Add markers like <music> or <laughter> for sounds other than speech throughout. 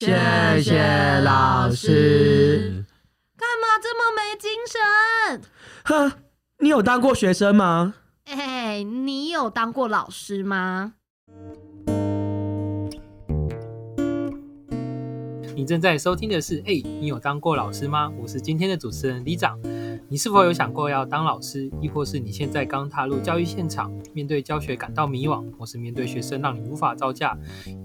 谢谢老师。干嘛这么没精神？哼，你有当过学生吗？哎，你有当过老师吗？你正在收听的是，哎，你有当过老师吗？我是今天的主持人李长。你是否有想过要当老师，亦或是你现在刚踏入教育现场，面对教学感到迷惘，或是面对学生让你无法招架，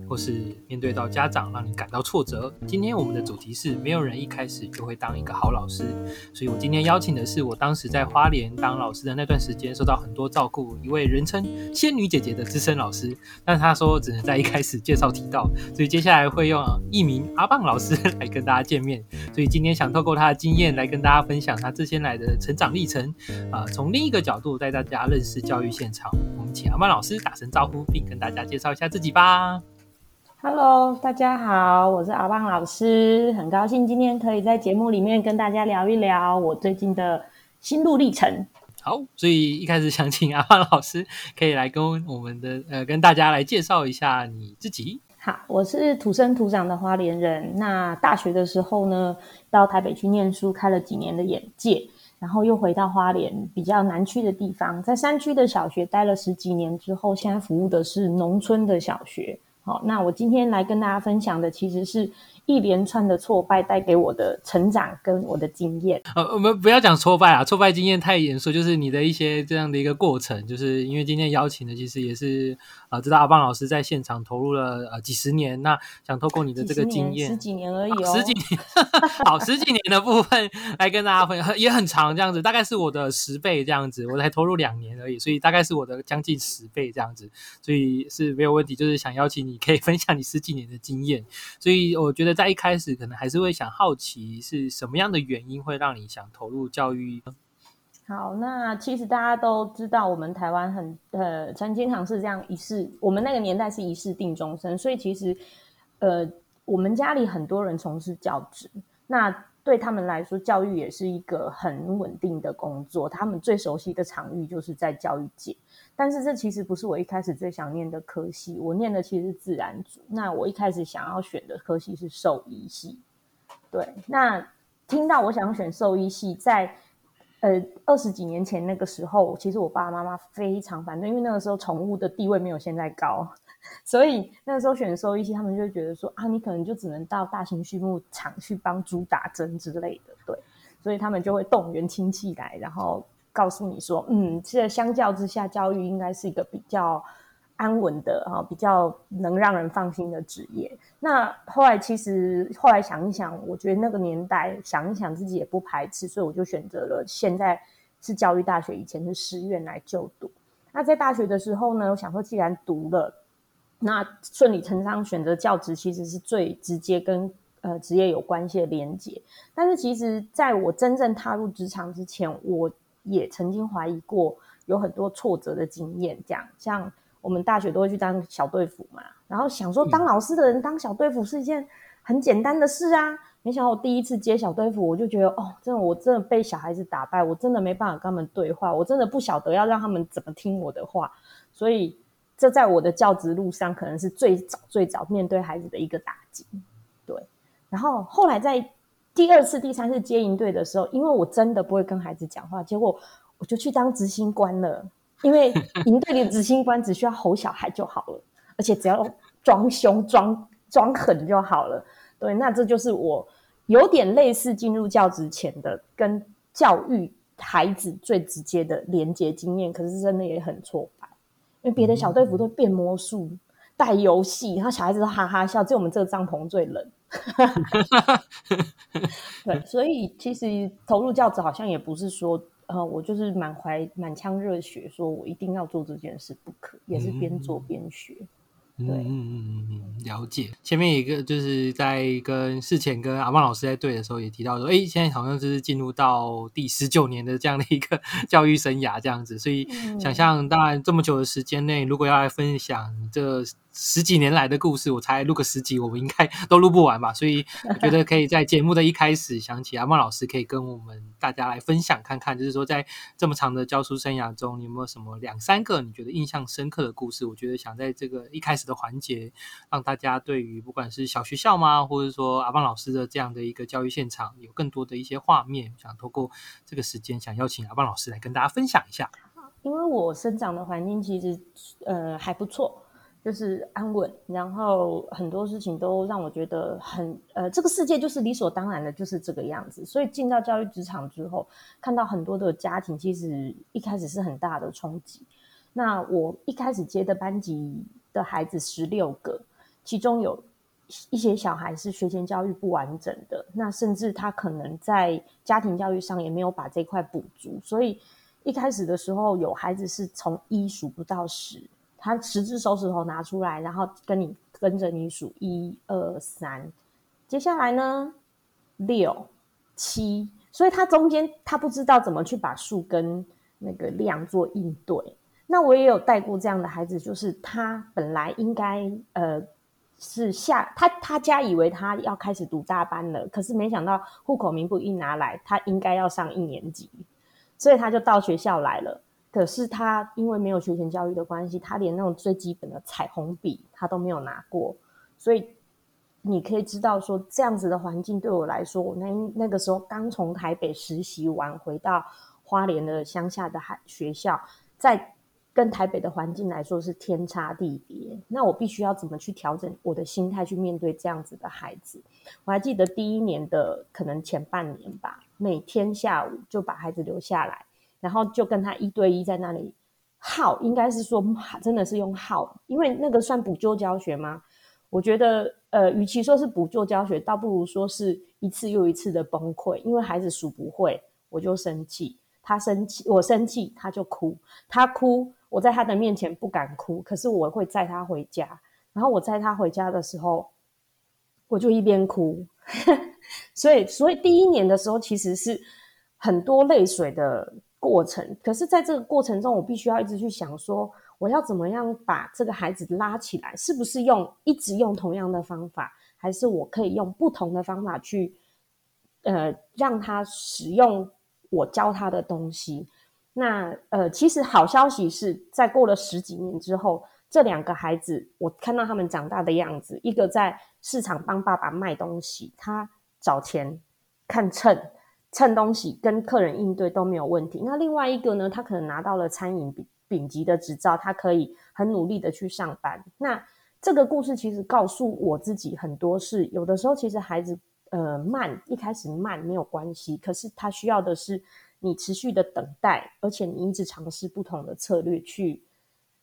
或是面对到家长让你感到挫折？今天我们的主题是没有人一开始就会当一个好老师，所以我今天邀请的是我当时在花莲当老师的那段时间受到很多照顾，一位人称仙女姐姐的资深老师，但他说只能在一开始介绍提到，所以接下来会用艺名阿棒老师来跟大家见面，<laughs> 所以今天想透过他的经验来跟大家分享他这些来。的成长历程，啊，从另一个角度带大家认识教育现场。我们请阿曼老师打声招呼，并跟大家介绍一下自己吧。Hello，大家好，我是阿棒老师，很高兴今天可以在节目里面跟大家聊一聊我最近的心路历程。好，所以一开始想请阿棒老师可以来跟我们的呃跟大家来介绍一下你自己。好，我是土生土长的花莲人。那大学的时候呢，到台北去念书，开了几年的眼界。然后又回到花莲比较南区的地方，在山区的小学待了十几年之后，现在服务的是农村的小学。好，那我今天来跟大家分享的其实是。一连串的挫败带给我的成长跟我的经验。呃，我们不要讲挫败啊，挫败经验太严肃，就是你的一些这样的一个过程。就是因为今天邀请的其实也是啊，知道阿邦老师在现场投入了呃几十年，那想透过你的这个经验，十几年而已哦，十几年，<laughs> 好，十几年的部分来跟大家分享，也很长这样子，大概是我的十倍这样子，我才投入两年而已，所以大概是我的将近十倍这样子，所以是没有问题。就是想邀请你可以分享你十几年的经验，所以我觉得。在一开始，可能还是会想好奇是什么样的原因会让你想投入教育。好，那其实大家都知道，我们台湾很呃，曾经常是这样一世，我们那个年代是一世定终身，所以其实呃，我们家里很多人从事教职，那。对他们来说，教育也是一个很稳定的工作。他们最熟悉的场域就是在教育界。但是这其实不是我一开始最想念的科系。我念的其实是自然组。那我一开始想要选的科系是兽医系。对，那听到我想选兽医系，在呃二十几年前那个时候，其实我爸爸妈妈非常反对，因为那个时候宠物的地位没有现在高。<laughs> 所以那个时候选收一些，他们就觉得说啊，你可能就只能到大型畜牧场去帮猪打针之类的，对。所以他们就会动员亲戚来，然后告诉你说，嗯，这相较之下，教育应该是一个比较安稳的哈，比较能让人放心的职业。那后来其实后来想一想，我觉得那个年代想一想自己也不排斥，所以我就选择了现在是教育大学，以前是师院来就读。那在大学的时候呢，我想说，既然读了。那顺理成章选择教职，其实是最直接跟呃职业有关系的连接。但是其实在我真正踏入职场之前，我也曾经怀疑过，有很多挫折的经验。这样，像我们大学都会去当小队服嘛，然后想说当老师的人当小队服是一件很简单的事啊。没想到我第一次接小队服，我就觉得哦，真的我真的被小孩子打败，我真的没办法跟他们对话，我真的不晓得要让他们怎么听我的话，所以。这在我的教职路上，可能是最早最早面对孩子的一个打击，对。然后后来在第二次、第三次接营队的时候，因为我真的不会跟孩子讲话，结果我就去当执行官了。因为营队里的执行官只需要吼小孩就好了，而且只要装凶、装装狠就好了。对，那这就是我有点类似进入教职前的跟教育孩子最直接的连接经验，可是真的也很挫败。因为别的小队服都变魔术、带游戏，然后小孩子都哈哈笑，只有我们这个帐篷最冷。<laughs> 对，所以其实投入教职好像也不是说，呃，我就是满怀满腔热血，说我一定要做这件事不可，也是边做边学。对，嗯嗯嗯嗯，了解。前面一个就是在跟事前跟阿旺老师在对的时候，也提到说，哎，现在好像就是进入到第十九年的这样的一个 <laughs> 教育生涯这样子，所以想象，当然这么久的时间内，如果要来分享这。十几年来的故事，我才录个十集，我们应该 <laughs> 都录不完吧？所以我觉得可以在节目的一开始想起阿茂老师，可以跟我们大家来分享看看，就是说在这么长的教书生涯中，有没有什么两三个你觉得印象深刻的故事？我觉得想在这个一开始的环节，让大家对于不管是小学校嘛，或者说阿邦老师的这样的一个教育现场，有更多的一些画面。想透过这个时间，想邀请阿邦老师来跟大家分享一下。因为我生长的环境其实呃还不错。就是安稳，然后很多事情都让我觉得很呃，这个世界就是理所当然的，就是这个样子。所以进到教育职场之后，看到很多的家庭，其实一开始是很大的冲击。那我一开始接的班级的孩子十六个，其中有一些小孩是学前教育不完整的，那甚至他可能在家庭教育上也没有把这块补足，所以一开始的时候有孩子是从一数不到十。他十只手指头拿出来，然后跟你跟着你数一二三，接下来呢六七，所以他中间他不知道怎么去把数跟那个量做应对。那我也有带过这样的孩子，就是他本来应该呃是下他他家以为他要开始读大班了，可是没想到户口名簿一拿来，他应该要上一年级，所以他就到学校来了。可是他因为没有学前教育的关系，他连那种最基本的彩虹笔他都没有拿过，所以你可以知道说，这样子的环境对我来说，我那那个时候刚从台北实习完，回到花莲的乡下的海学校，在跟台北的环境来说是天差地别。那我必须要怎么去调整我的心态去面对这样子的孩子？我还记得第一年的可能前半年吧，每天下午就把孩子留下来。然后就跟他一对一在那里耗，应该是说真的是用耗，因为那个算补救教学吗？我觉得，呃，与其说是补救教学，倒不如说是一次又一次的崩溃。因为孩子数不会，我就生气；他生气，我生气，他就哭。他哭，我在他的面前不敢哭，可是我会载他回家。然后我载他回家的时候，我就一边哭。<laughs> 所以，所以第一年的时候，其实是很多泪水的。过程，可是在这个过程中，我必须要一直去想说，我要怎么样把这个孩子拉起来？是不是用一直用同样的方法，还是我可以用不同的方法去，呃，让他使用我教他的东西？那呃，其实好消息是在过了十几年之后，这两个孩子，我看到他们长大的样子，一个在市场帮爸爸卖东西，他找钱看秤。称东西跟客人应对都没有问题。那另外一个呢？他可能拿到了餐饮丙丙级的执照，他可以很努力的去上班。那这个故事其实告诉我自己很多事。有的时候其实孩子呃慢，一开始慢没有关系，可是他需要的是你持续的等待，而且你一直尝试不同的策略去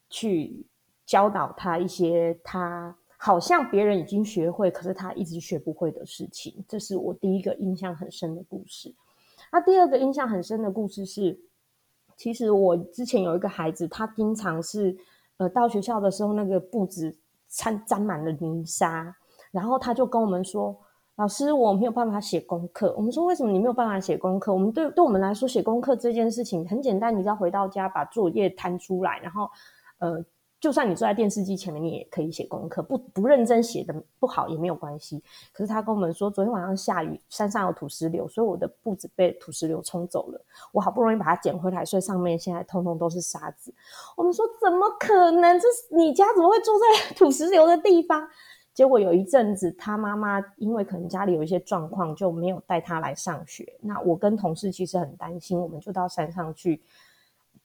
去教导他一些他好像别人已经学会，可是他一直学不会的事情。这是我第一个印象很深的故事。那第二个印象很深的故事是，其实我之前有一个孩子，他经常是，呃，到学校的时候那个布子沾沾满了泥沙，然后他就跟我们说：“老师，我没有办法写功课。”我们说：“为什么你没有办法写功课？”我们对对我们来说，写功课这件事情很简单，你只要回到家把作业摊出来，然后，呃。就算你坐在电视机前面，你也可以写功课，不不认真写的不好也没有关系。可是他跟我们说，昨天晚上下雨，山上有土石流，所以我的步子被土石流冲走了。我好不容易把它捡回来，所以上面现在通通都是沙子。我们说怎么可能？这是你家怎么会住在 <laughs> 土石流的地方？结果有一阵子，他妈妈因为可能家里有一些状况，就没有带他来上学。那我跟同事其实很担心，我们就到山上去。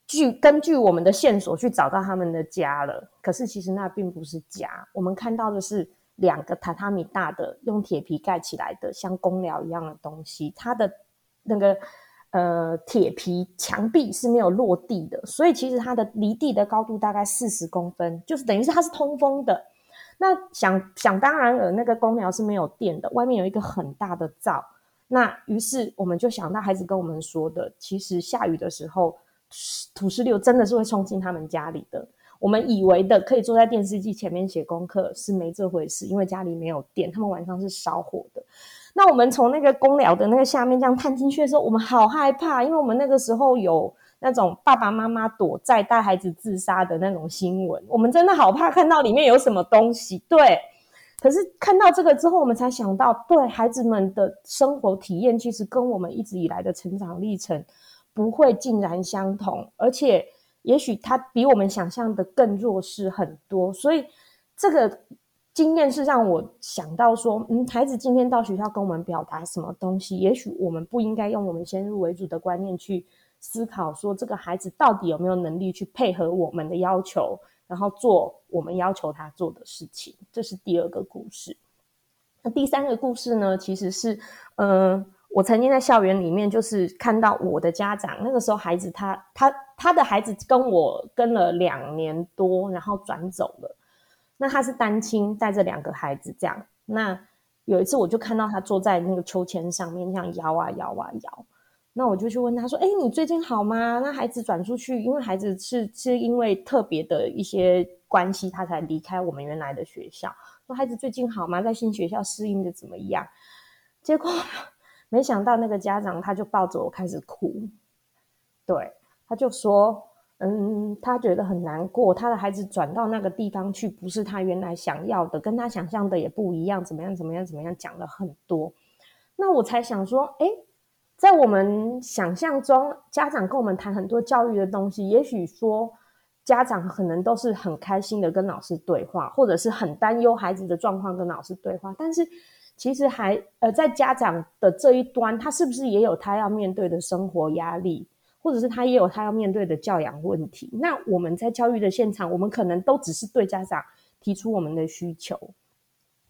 据根据我们的线索去找到他们的家了，可是其实那并不是家，我们看到的是两个榻榻米大的用铁皮盖起来的像公寮一样的东西，它的那个呃铁皮墙壁是没有落地的，所以其实它的离地的高度大概四十公分，就是等于是它是通风的。那想想当然了，那个公寮是没有电的，外面有一个很大的灶。那于是我们就想到孩子跟我们说的，其实下雨的时候。土石流真的是会冲进他们家里的。我们以为的可以坐在电视机前面写功课是没这回事，因为家里没有电，他们晚上是烧火的。那我们从那个公寮的那个下面这样探进去的时候，我们好害怕，因为我们那个时候有那种爸爸妈妈躲在带孩子自杀的那种新闻，我们真的好怕看到里面有什么东西。对，可是看到这个之后，我们才想到，对孩子们的生活体验其实跟我们一直以来的成长历程。不会竟然相同，而且也许他比我们想象的更弱势很多。所以这个经验是让我想到说，嗯，孩子今天到学校跟我们表达什么东西，也许我们不应该用我们先入为主的观念去思考，说这个孩子到底有没有能力去配合我们的要求，然后做我们要求他做的事情。这是第二个故事。那第三个故事呢，其实是，呃，我曾经在校园里面就是看到我的家长，那个时候孩子他他他的孩子跟我跟了两年多，然后转走了。那他是单亲，带着两个孩子这样。那有一次，我就看到他坐在那个秋千上面，这样摇啊摇啊摇。那我就去问他说：“哎，你最近好吗？”那孩子转出去，因为孩子是是因为特别的一些关系，他才离开我们原来的学校。说孩子最近好吗？在新学校适应的怎么样？结果没想到那个家长他就抱着我开始哭，对，他就说。嗯，他觉得很难过，他的孩子转到那个地方去，不是他原来想要的，跟他想象的也不一样，怎么样，怎么样，怎么样，讲了很多。那我才想说，哎，在我们想象中，家长跟我们谈很多教育的东西，也许说家长可能都是很开心的跟老师对话，或者是很担忧孩子的状况跟老师对话，但是其实还呃，在家长的这一端，他是不是也有他要面对的生活压力？或者是他也有他要面对的教养问题。那我们在教育的现场，我们可能都只是对家长提出我们的需求，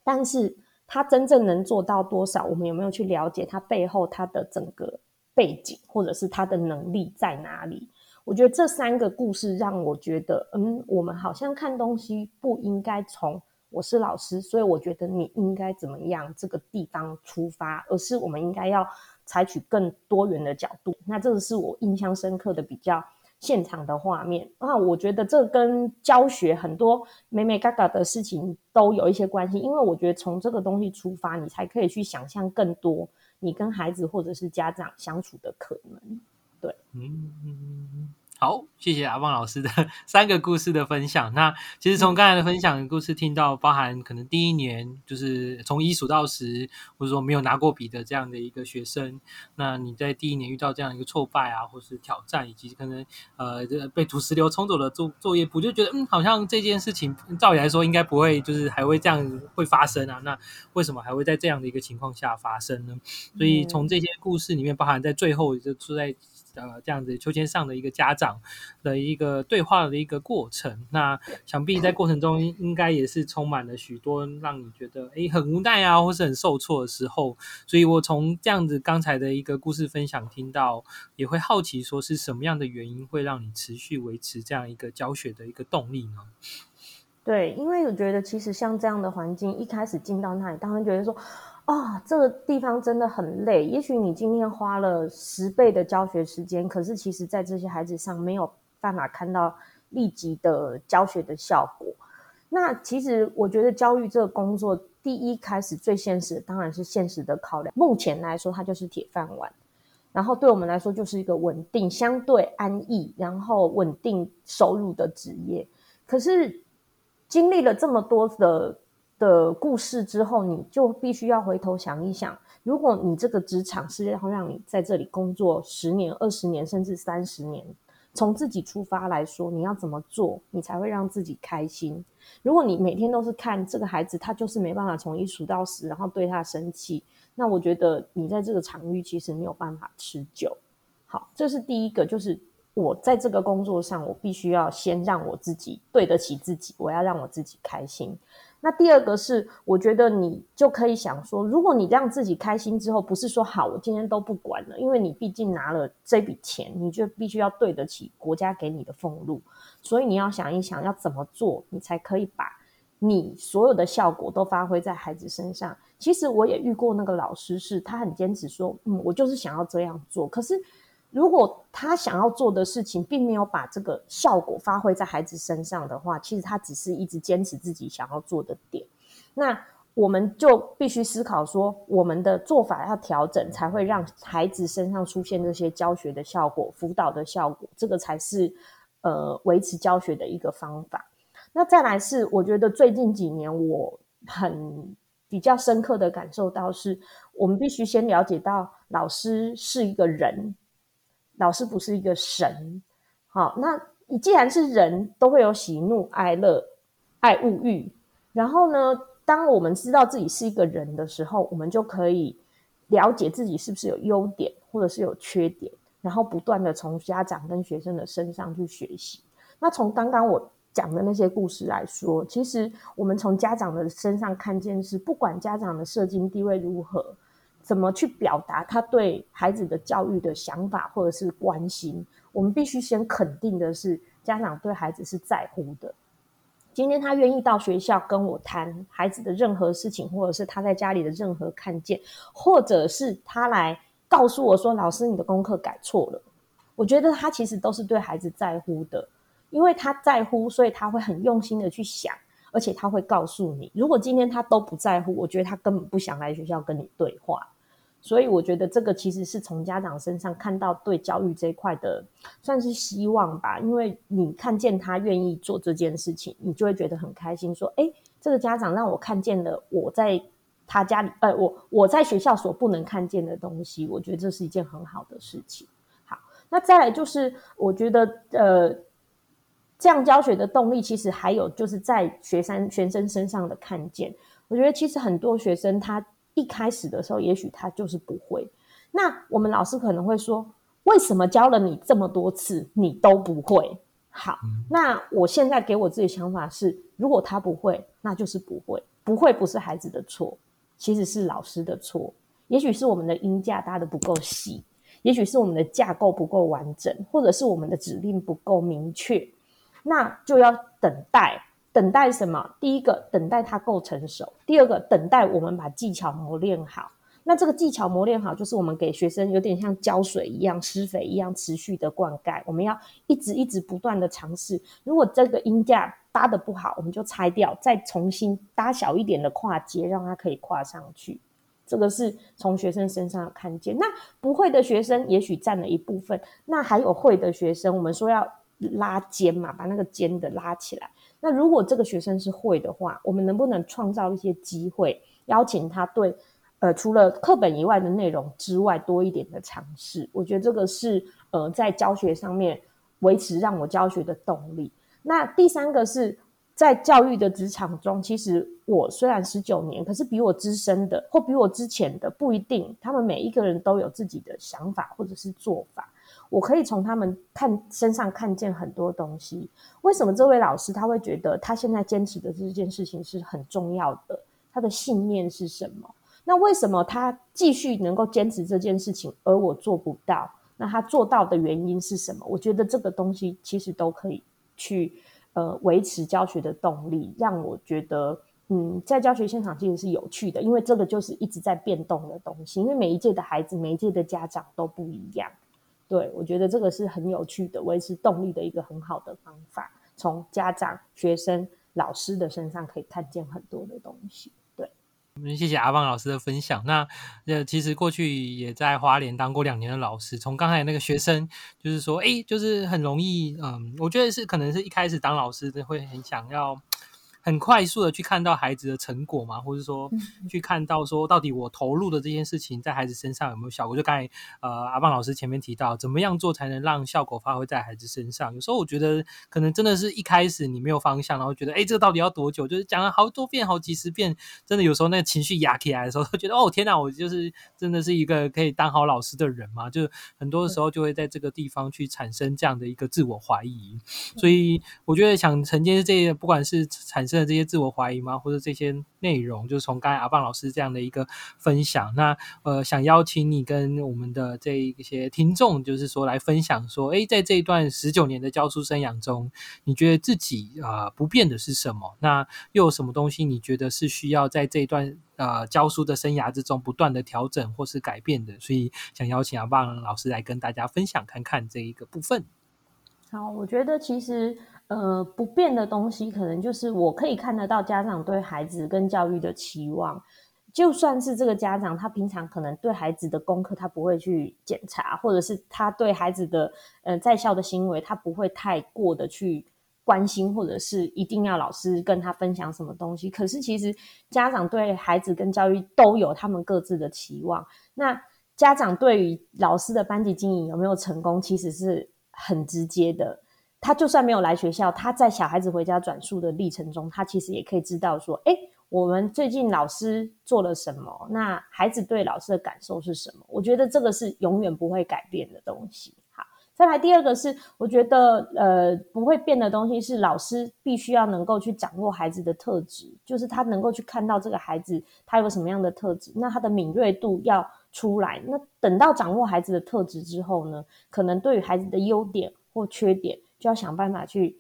但是他真正能做到多少，我们有没有去了解他背后他的整个背景，或者是他的能力在哪里？我觉得这三个故事让我觉得，嗯，我们好像看东西不应该从我是老师，所以我觉得你应该怎么样这个地方出发，而是我们应该要。采取更多元的角度，那这个是我印象深刻的比较现场的画面。那我觉得这跟教学很多美美嘎嘎的事情都有一些关系，因为我觉得从这个东西出发，你才可以去想象更多你跟孩子或者是家长相处的可能。对，嗯。好，谢谢阿旺老师的 <laughs> 三个故事的分享。那其实从刚才的分享故事听到，包含可能第一年就是从一数到十，或者说没有拿过笔的这样的一个学生，那你在第一年遇到这样一个挫败啊，或是挑战，以及可能呃被土石流冲走的作作业簿，就觉得嗯，好像这件事情照理来说应该不会，就是还会这样会发生啊？那为什么还会在这样的一个情况下发生呢？所以从这些故事里面，包含在最后就出在。呃，这样子秋千上的一个家长的一个对话的一个过程，那想必在过程中应该也是充满了许多让你觉得诶很无奈啊，或是很受挫的时候。所以我从这样子刚才的一个故事分享听到，也会好奇说是什么样的原因会让你持续维持这样一个教学的一个动力呢？对，因为我觉得其实像这样的环境，一开始进到那里，当然觉得说。啊，这个地方真的很累。也许你今天花了十倍的教学时间，可是其实在这些孩子上没有办法看到立即的教学的效果。那其实我觉得教育这个工作，第一开始最现实当然是现实的考量。目前来说，它就是铁饭碗，然后对我们来说就是一个稳定、相对安逸，然后稳定收入的职业。可是经历了这么多的。的故事之后，你就必须要回头想一想，如果你这个职场是要让你在这里工作十年、二十年，甚至三十年，从自己出发来说，你要怎么做，你才会让自己开心？如果你每天都是看这个孩子，他就是没办法从一数到十，然后对他生气，那我觉得你在这个场域其实没有办法持久。好，这是第一个，就是我在这个工作上，我必须要先让我自己对得起自己，我要让我自己开心。那第二个是，我觉得你就可以想说，如果你让自己开心之后，不是说好，我今天都不管了，因为你毕竟拿了这笔钱，你就必须要对得起国家给你的俸禄，所以你要想一想，要怎么做，你才可以把你所有的效果都发挥在孩子身上。其实我也遇过那个老师，是他很坚持说，嗯，我就是想要这样做，可是。如果他想要做的事情，并没有把这个效果发挥在孩子身上的话，其实他只是一直坚持自己想要做的点。那我们就必须思考说，我们的做法要调整，才会让孩子身上出现这些教学的效果、辅导的效果，这个才是呃维持教学的一个方法。那再来是，我觉得最近几年我很比较深刻的感受到，是我们必须先了解到老师是一个人。老师不是一个神，好，那你既然是人都会有喜怒哀乐、爱物欲，然后呢，当我们知道自己是一个人的时候，我们就可以了解自己是不是有优点或者是有缺点，然后不断的从家长跟学生的身上去学习。那从刚刚我讲的那些故事来说，其实我们从家长的身上看见是，不管家长的社经地位如何，怎么去表达他对孩子的教育的想法或者是关心，我们必须先肯定的是，家长对孩子是在乎的。今天他愿意到学校跟我谈孩子的任何事情，或者是他在家里的任何看见，或者是他来告诉我说：“老师，你的功课改错了。”我觉得他其实都是对孩子在乎的。因为他在乎，所以他会很用心的去想，而且他会告诉你。如果今天他都不在乎，我觉得他根本不想来学校跟你对话。所以我觉得这个其实是从家长身上看到对教育这一块的算是希望吧。因为你看见他愿意做这件事情，你就会觉得很开心。说，哎，这个家长让我看见了我在他家里，呃，我我在学校所不能看见的东西。我觉得这是一件很好的事情。好，那再来就是我觉得，呃。这样教学的动力，其实还有就是在学生学生身上的看见。我觉得其实很多学生他一开始的时候，也许他就是不会。那我们老师可能会说：“为什么教了你这么多次，你都不会？”好，那我现在给我自己想法是：如果他不会，那就是不会。不会不是孩子的错，其实是老师的错。也许是我们的音架搭的不够细，也许是我们的架构不够完整，或者是我们的指令不够明确。那就要等待，等待什么？第一个，等待它够成熟；第二个，等待我们把技巧磨练好。那这个技巧磨练好，就是我们给学生有点像浇水一样、施肥一样，持续的灌溉。我们要一直一直不断的尝试。如果这个音架搭的不好，我们就拆掉，再重新搭小一点的跨阶，让它可以跨上去。这个是从学生身上看见。那不会的学生也许占了一部分，那还有会的学生，我们说要。拉肩嘛，把那个肩的拉起来。那如果这个学生是会的话，我们能不能创造一些机会，邀请他对呃除了课本以外的内容之外多一点的尝试？我觉得这个是呃在教学上面维持让我教学的动力。那第三个是在教育的职场中，其实我虽然十九年，可是比我资深的或比我之前的不一定，他们每一个人都有自己的想法或者是做法。我可以从他们看身上看见很多东西。为什么这位老师他会觉得他现在坚持的这件事情是很重要的？他的信念是什么？那为什么他继续能够坚持这件事情，而我做不到？那他做到的原因是什么？我觉得这个东西其实都可以去呃维持教学的动力，让我觉得嗯，在教学现场其实是有趣的，因为这个就是一直在变动的东西。因为每一届的孩子，每一届的家长都不一样。对，我觉得这个是很有趣的，维持动力的一个很好的方法。从家长、学生、老师的身上可以看见很多的东西。对，我们谢谢阿旺老师的分享。那呃，其实过去也在花莲当过两年的老师。从刚才那个学生，就是说，哎，就是很容易，嗯，我觉得是可能是一开始当老师的会很想要。很快速的去看到孩子的成果嘛，或者说去看到说到底我投入的这件事情在孩子身上有没有效果？就刚才呃阿棒老师前面提到，怎么样做才能让效果发挥在孩子身上？有时候我觉得可能真的是一开始你没有方向，然后觉得哎，这个到底要多久？就是讲了好多遍、好几十遍，真的有时候那个情绪压起来的时候，都觉得哦天哪，我就是真的是一个可以当好老师的人嘛？就很多的时候就会在这个地方去产生这样的一个自我怀疑。所以我觉得想承接这些，不管是产生。的这些自我怀疑吗？或者这些内容，就是从刚才阿棒老师这样的一个分享，那呃，想邀请你跟我们的这一些听众，就是说来分享说，哎，在这一段十九年的教书生涯中，你觉得自己啊不变的是什么？那又有什么东西你觉得是需要在这一段呃教书的生涯之中不断的调整或是改变的？所以想邀请阿棒老师来跟大家分享看看这一个部分。好，我觉得其实。呃，不变的东西可能就是我可以看得到家长对孩子跟教育的期望。就算是这个家长，他平常可能对孩子的功课他不会去检查，或者是他对孩子的呃在校的行为他不会太过的去关心，或者是一定要老师跟他分享什么东西。可是其实家长对孩子跟教育都有他们各自的期望。那家长对于老师的班级经营有没有成功，其实是很直接的。他就算没有来学校，他在小孩子回家转述的历程中，他其实也可以知道说，哎，我们最近老师做了什么，那孩子对老师的感受是什么？我觉得这个是永远不会改变的东西。好，再来第二个是，我觉得呃不会变的东西是老师必须要能够去掌握孩子的特质，就是他能够去看到这个孩子他有什么样的特质，那他的敏锐度要出来。那等到掌握孩子的特质之后呢，可能对于孩子的优点或缺点。就要想办法去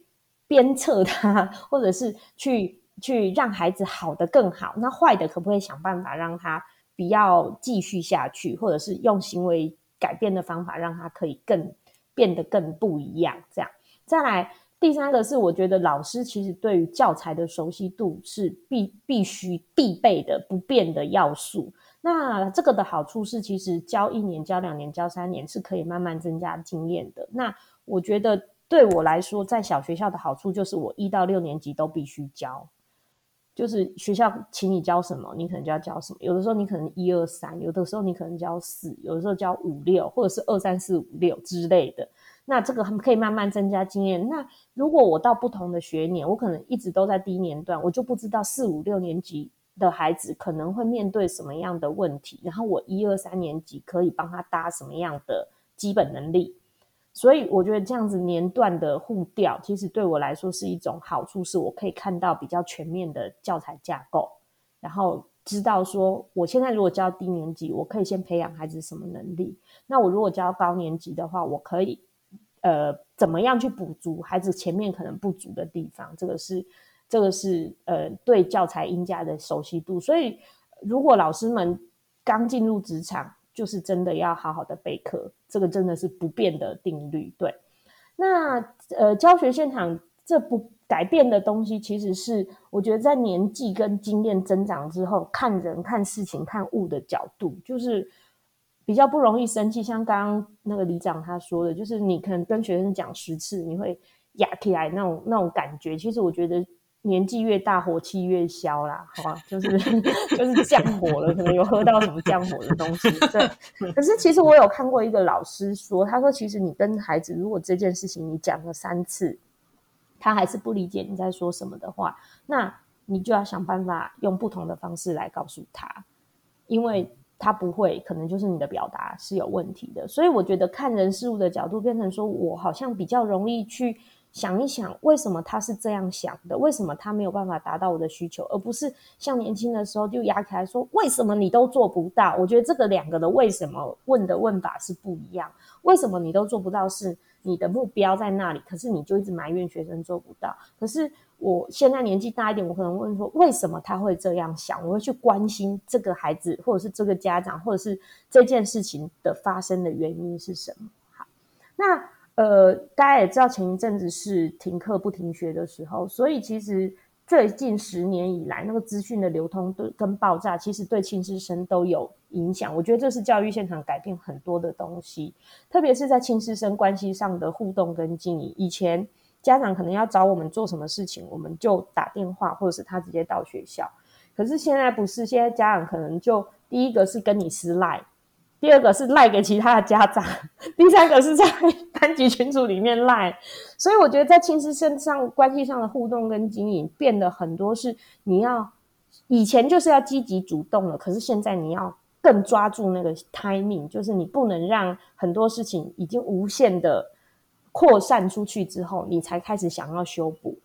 鞭策他，或者是去去让孩子好的更好。那坏的可不可以想办法让他不要继续下去，或者是用行为改变的方法让他可以更变得更不一样？这样再来第三个是，我觉得老师其实对于教材的熟悉度是必必须必备的不变的要素。那这个的好处是，其实教一年、教两年、教三年是可以慢慢增加经验的。那我觉得。对我来说，在小学校的好处就是我一到六年级都必须教，就是学校请你教什么，你可能就要教什么。有的时候你可能一二三，有的时候你可能教四，有的时候教五六，或者是二三四五六之类的。那这个可以慢慢增加经验。那如果我到不同的学年，我可能一直都在低年段，我就不知道四五六年级的孩子可能会面对什么样的问题，然后我一二三年级可以帮他搭什么样的基本能力。所以我觉得这样子年段的互调，其实对我来说是一种好处，是我可以看到比较全面的教材架构，然后知道说，我现在如果教低年级，我可以先培养孩子什么能力；那我如果教高年级的话，我可以呃怎么样去补足孩子前面可能不足的地方？这个是这个是呃对教材音架的熟悉度。所以如果老师们刚进入职场，就是真的要好好的备课，这个真的是不变的定律。对，那呃，教学现场这不改变的东西，其实是我觉得在年纪跟经验增长之后，看人、看事情、看物的角度，就是比较不容易生气。像刚刚那个李长他说的，就是你可能跟学生讲十次，你会压起来那种那种感觉。其实我觉得。年纪越大，火气越消啦，好吧，就是 <laughs> 就是降火了，可能有喝到什么降火的东西。对，<laughs> 可是其实我有看过一个老师说，他说其实你跟孩子如果这件事情你讲了三次，他还是不理解你在说什么的话，那你就要想办法用不同的方式来告诉他，因为他不会，可能就是你的表达是有问题的。所以我觉得看人事物的角度变成说我好像比较容易去。想一想，为什么他是这样想的？为什么他没有办法达到我的需求，而不是像年轻的时候就压起来说，为什么你都做不到？我觉得这个两个的为什么问的问法是不一样。为什么你都做不到？是你的目标在那里，可是你就一直埋怨学生做不到。可是我现在年纪大一点，我可能问说，为什么他会这样想？我会去关心这个孩子，或者是这个家长，或者是这件事情的发生的原因是什么？好，那。呃，大家也知道前一阵子是停课不停学的时候，所以其实最近十年以来，那个资讯的流通跟爆炸，其实对亲师生都有影响。我觉得这是教育现场改变很多的东西，特别是在亲师生关系上的互动跟经营。以前家长可能要找我们做什么事情，我们就打电话，或者是他直接到学校。可是现在不是，现在家长可能就第一个是跟你私赖。第二个是赖给其他的家长，<laughs> 第三个是在 <laughs> 班级群组里面赖，所以我觉得在亲师身上关系上的互动跟经营变得很多，是你要以前就是要积极主动了，可是现在你要更抓住那个 timing，就是你不能让很多事情已经无限的扩散出去之后，你才开始想要修补，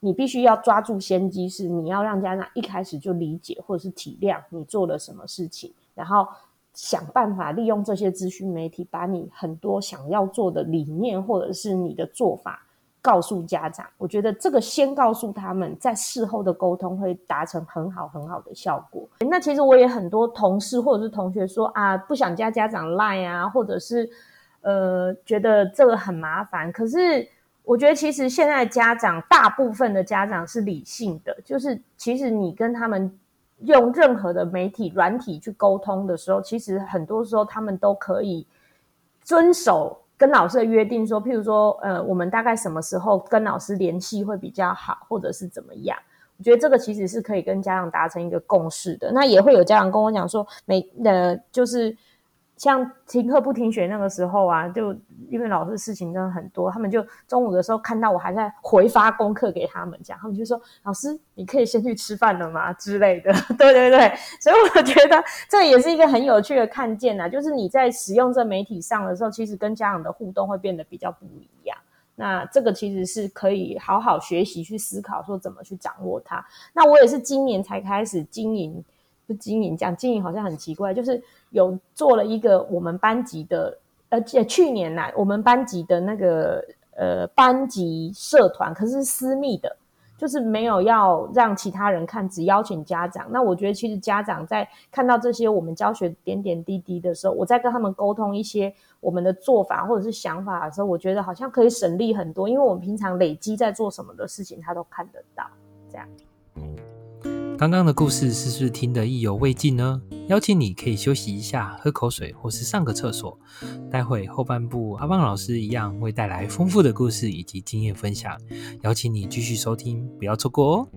你必须要抓住先机，是你要让家长一开始就理解或者是体谅你做了什么事情，然后。想办法利用这些资讯媒体，把你很多想要做的理念或者是你的做法告诉家长。我觉得这个先告诉他们，在事后的沟通会达成很好很好的效果。那其实我也很多同事或者是同学说啊，不想加家长赖啊，或者是呃觉得这个很麻烦。可是我觉得其实现在家长大部分的家长是理性的，就是其实你跟他们。用任何的媒体软体去沟通的时候，其实很多时候他们都可以遵守跟老师的约定，说，譬如说，呃，我们大概什么时候跟老师联系会比较好，或者是怎么样？我觉得这个其实是可以跟家长达成一个共识的。那也会有家长跟我讲说，每呃，就是像停课不停学那个时候啊，就因为老师事情真的很多，他们就中午的时候看到我还在回发功课给他们，讲他们就说：“老师，你可以先去吃饭了吗？”之类的。<laughs> 对对对，所以我觉得这也是一个很有趣的看见呐，就是你在使用这媒体上的时候，其实跟家长的互动会变得比较不一样。那这个其实是可以好好学习去思考，说怎么去掌握它。那我也是今年才开始经营。不经营讲经营好像很奇怪，就是有做了一个我们班级的，而且去年来我们班级的那个呃班级社团，可是私密的，就是没有要让其他人看，只邀请家长。那我觉得其实家长在看到这些我们教学点点滴滴的时候，我在跟他们沟通一些我们的做法或者是想法的时候，我觉得好像可以省力很多，因为我们平常累积在做什么的事情，他都看得到，这样。刚刚的故事是不是听得意犹未尽呢？邀请你可以休息一下，喝口水，或是上个厕所。待会后半部，阿棒老师一样会带来丰富的故事以及经验分享，邀请你继续收听，不要错过哦。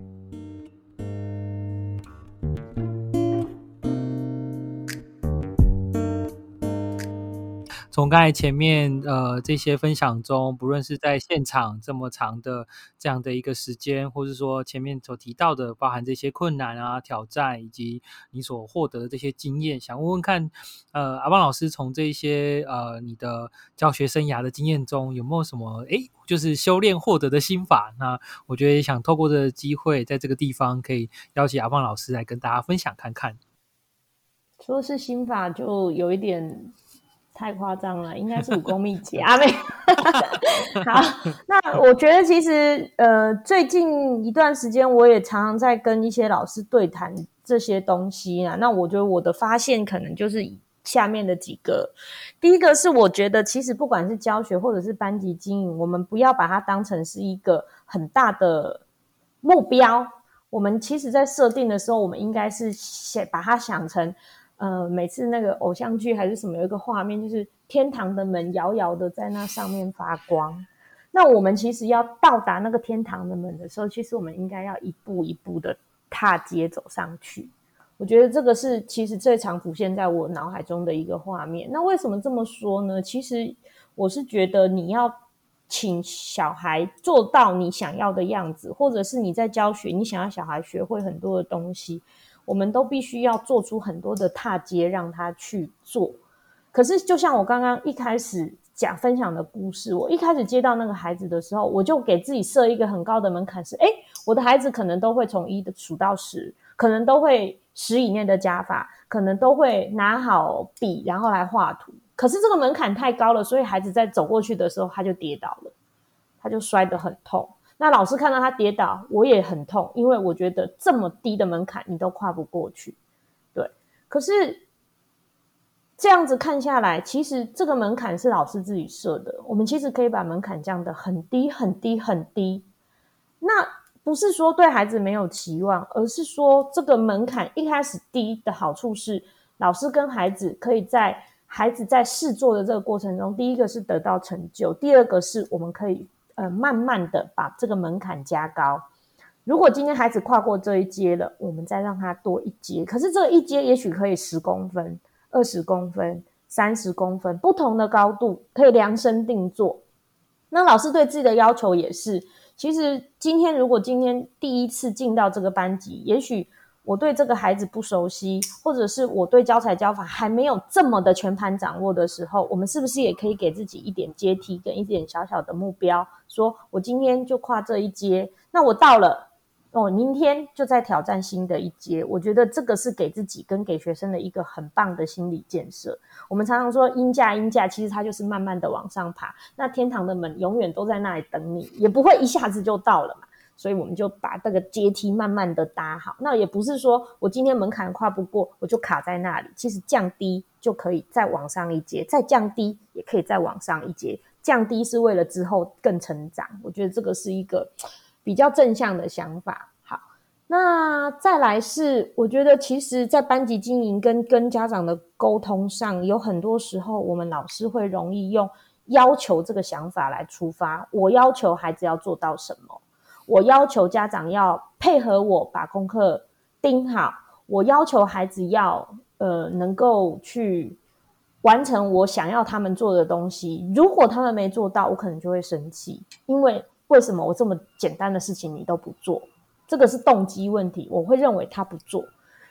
从刚才前面呃这些分享中，不论是在现场这么长的这样的一个时间，或是说前面所提到的，包含这些困难啊、挑战，以及你所获得的这些经验，想问问看，呃，阿邦老师从这些呃你的教学生涯的经验中，有没有什么哎，就是修炼获得的心法？那我觉得想透过这个机会，在这个地方可以邀请阿邦老师来跟大家分享看看。说是心法，就有一点。太夸张了，应该是武功秘籍啊！没 <laughs> 好，那我觉得其实呃，最近一段时间我也常常在跟一些老师对谈这些东西啊。那我觉得我的发现可能就是下面的几个。第一个是我觉得其实不管是教学或者是班级经营，我们不要把它当成是一个很大的目标。我们其实在设定的时候，我们应该是先把它想成。呃，每次那个偶像剧还是什么，有一个画面，就是天堂的门遥遥的在那上面发光。那我们其实要到达那个天堂的门的时候，其实我们应该要一步一步的踏阶走上去。我觉得这个是其实最常浮现在我脑海中的一个画面。那为什么这么说呢？其实我是觉得你要请小孩做到你想要的样子，或者是你在教学，你想要小孩学会很多的东西。我们都必须要做出很多的踏阶，让他去做。可是，就像我刚刚一开始讲分享的故事，我一开始接到那个孩子的时候，我就给自己设一个很高的门槛，是：哎，我的孩子可能都会从一的数到十，可能都会十以内的加法，可能都会拿好笔然后来画图。可是这个门槛太高了，所以孩子在走过去的时候，他就跌倒了，他就摔得很痛。那老师看到他跌倒，我也很痛，因为我觉得这么低的门槛你都跨不过去，对。可是这样子看下来，其实这个门槛是老师自己设的。我们其实可以把门槛降得很低、很低、很低。那不是说对孩子没有期望，而是说这个门槛一开始低的好处是，老师跟孩子可以在孩子在试做的这个过程中，第一个是得到成就，第二个是我们可以。呃，慢慢的把这个门槛加高。如果今天孩子跨过这一阶了，我们再让他多一阶。可是这一阶也许可以十公分、二十公分、三十公分，不同的高度可以量身定做。那老师对自己的要求也是，其实今天如果今天第一次进到这个班级，也许。我对这个孩子不熟悉，或者是我对教材教法还没有这么的全盘掌握的时候，我们是不是也可以给自己一点阶梯跟一点小小的目标？说我今天就跨这一阶，那我到了，哦，明天就再挑战新的一阶。我觉得这个是给自己跟给学生的一个很棒的心理建设。我们常常说因价因价，其实它就是慢慢的往上爬。那天堂的门永远都在那里等你，也不会一下子就到了嘛。所以我们就把这个阶梯慢慢的搭好，那也不是说我今天门槛跨不过，我就卡在那里。其实降低就可以再往上一阶，再降低也可以再往上一阶。降低是为了之后更成长，我觉得这个是一个比较正向的想法。好，那再来是，我觉得其实，在班级经营跟跟家长的沟通上，有很多时候我们老师会容易用要求这个想法来出发，我要求孩子要做到什么。我要求家长要配合我把功课盯好，我要求孩子要呃能够去完成我想要他们做的东西。如果他们没做到，我可能就会生气，因为为什么我这么简单的事情你都不做？这个是动机问题，我会认为他不做。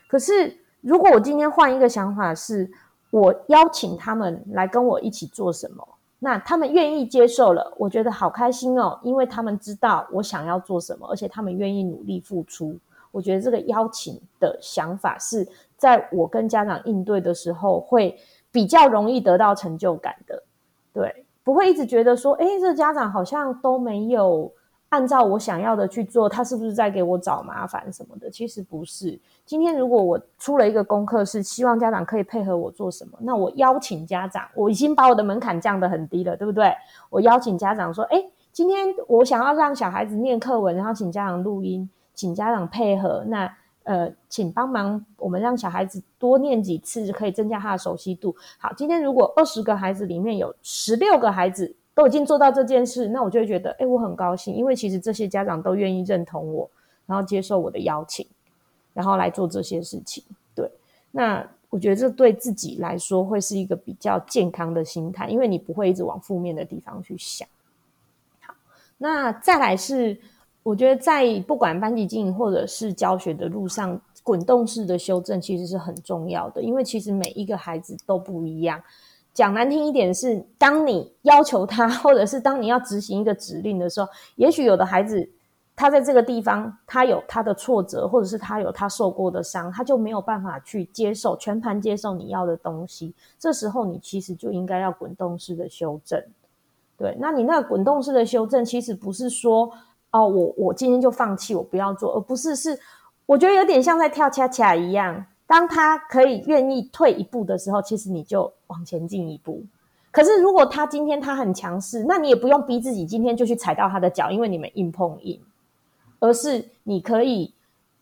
可是如果我今天换一个想法，是我邀请他们来跟我一起做什么，那他们愿意接受了，我觉得好开心哦，因为他们知道我想要做什么，而且他们愿意努力付出。我觉得这个邀请的想法是在我跟家长应对的时候会比较容易得到成就感的，对，不会一直觉得说，哎，这家长好像都没有按照我想要的去做，他是不是在给我找麻烦什么的？其实不是。今天如果我出了一个功课，是希望家长可以配合我做什么，那我邀请家长，我已经把我的门槛降得很低了，对不对？我邀请家长说，哎，今天我想要让小孩子念课文，然后请家长录音。请家长配合，那呃，请帮忙，我们让小孩子多念几次，可以增加他的熟悉度。好，今天如果二十个孩子里面有十六个孩子都已经做到这件事，那我就会觉得，哎，我很高兴，因为其实这些家长都愿意认同我，然后接受我的邀请，然后来做这些事情。对，那我觉得这对自己来说会是一个比较健康的心态，因为你不会一直往负面的地方去想。好，那再来是。我觉得在不管班级经营或者是教学的路上，滚动式的修正其实是很重要的，因为其实每一个孩子都不一样。讲难听一点是，当你要求他，或者是当你要执行一个指令的时候，也许有的孩子他在这个地方他有他的挫折，或者是他有他受过的伤，他就没有办法去接受全盘接受你要的东西。这时候你其实就应该要滚动式的修正。对，那你那个滚动式的修正，其实不是说。哦，我我今天就放弃，我不要做，而不是是，我觉得有点像在跳恰恰一样。当他可以愿意退一步的时候，其实你就往前进一步。可是如果他今天他很强势，那你也不用逼自己今天就去踩到他的脚，因为你们硬碰硬，而是你可以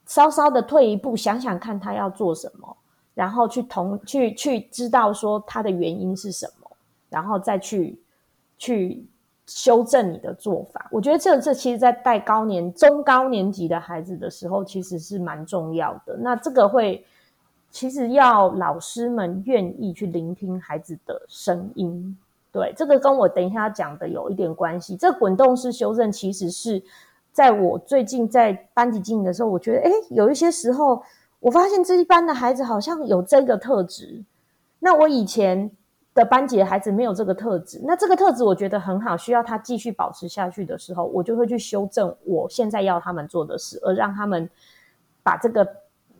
稍稍的退一步，想想看他要做什么，然后去同去去知道说他的原因是什么，然后再去去。修正你的做法，我觉得这这其实，在带高年、中高年级的孩子的时候，其实是蛮重要的。那这个会，其实要老师们愿意去聆听孩子的声音。对，这个跟我等一下讲的有一点关系。这滚动式修正，其实是在我最近在班级经营的时候，我觉得，哎，有一些时候，我发现这一班的孩子好像有这个特质。那我以前。的班级的孩子没有这个特质，那这个特质我觉得很好，需要他继续保持下去的时候，我就会去修正我现在要他们做的事，而让他们把这个